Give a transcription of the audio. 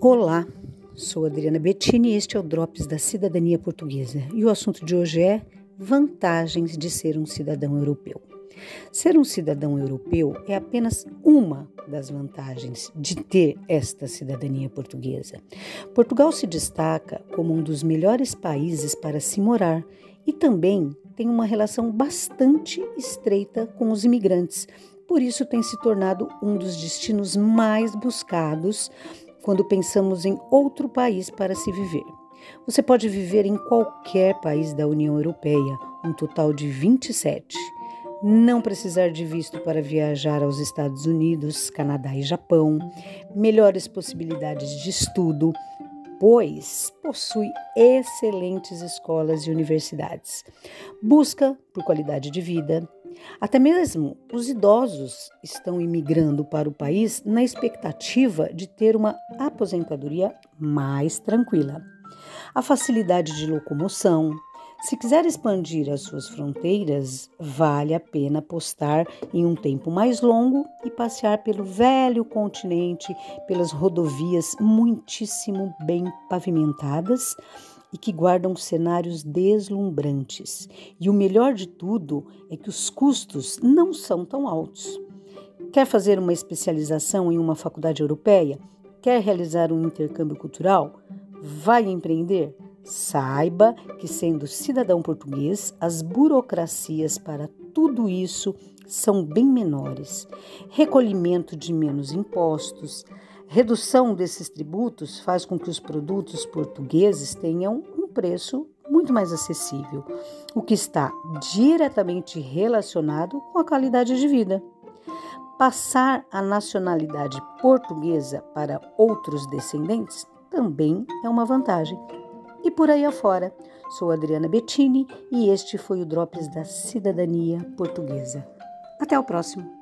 Olá, sou Adriana Bettini e este é o Drops da Cidadania Portuguesa. E o assunto de hoje é vantagens de ser um cidadão europeu. Ser um cidadão europeu é apenas uma das vantagens de ter esta cidadania portuguesa. Portugal se destaca como um dos melhores países para se morar e também tem uma relação bastante estreita com os imigrantes. Por isso tem se tornado um dos destinos mais buscados quando pensamos em outro país para se viver. Você pode viver em qualquer país da União Europeia, um total de 27. Não precisar de visto para viajar aos Estados Unidos, Canadá e Japão, melhores possibilidades de estudo, pois possui excelentes escolas e universidades. Busca por qualidade de vida, até mesmo os idosos estão imigrando para o país na expectativa de ter uma aposentadoria mais tranquila. A facilidade de locomoção. Se quiser expandir as suas fronteiras, vale a pena apostar em um tempo mais longo e passear pelo velho continente, pelas rodovias muitíssimo bem pavimentadas e que guardam cenários deslumbrantes. E o melhor de tudo é que os custos não são tão altos. Quer fazer uma especialização em uma faculdade europeia? Quer realizar um intercâmbio cultural? Vai empreender? Saiba que, sendo cidadão português, as burocracias para tudo isso são bem menores. Recolhimento de menos impostos, Redução desses tributos faz com que os produtos portugueses tenham um preço muito mais acessível, o que está diretamente relacionado com a qualidade de vida. Passar a nacionalidade portuguesa para outros descendentes também é uma vantagem. E por aí afora, sou Adriana Bettini e este foi o Drops da Cidadania Portuguesa. Até o próximo!